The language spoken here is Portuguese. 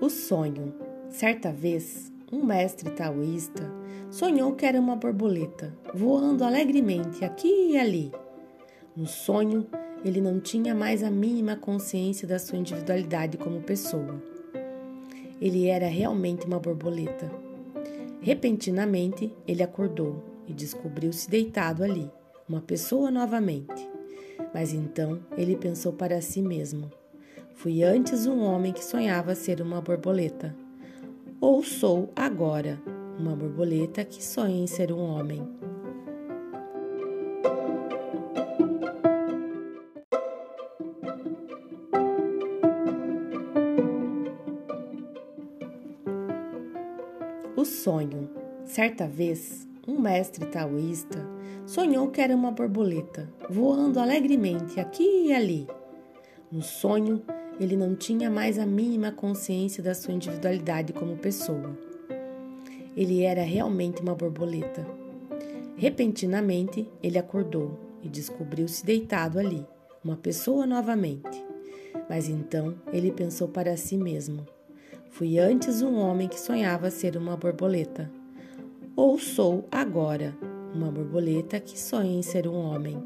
O sonho. Certa vez, um mestre taoísta sonhou que era uma borboleta, voando alegremente aqui e ali. No sonho, ele não tinha mais a mínima consciência da sua individualidade como pessoa. Ele era realmente uma borboleta. Repentinamente, ele acordou e descobriu-se deitado ali, uma pessoa novamente. Mas então ele pensou para si mesmo: Fui antes um homem que sonhava ser uma borboleta. Ou sou agora uma borboleta que sonha em ser um homem. O sonho. Certa vez, um mestre taoísta sonhou que era uma borboleta, voando alegremente aqui e ali. No sonho, ele não tinha mais a mínima consciência da sua individualidade como pessoa. Ele era realmente uma borboleta. Repentinamente, ele acordou e descobriu-se deitado ali, uma pessoa novamente. Mas então ele pensou para si mesmo: Fui antes um homem que sonhava ser uma borboleta. Ou sou agora uma borboleta que sonha em ser um homem.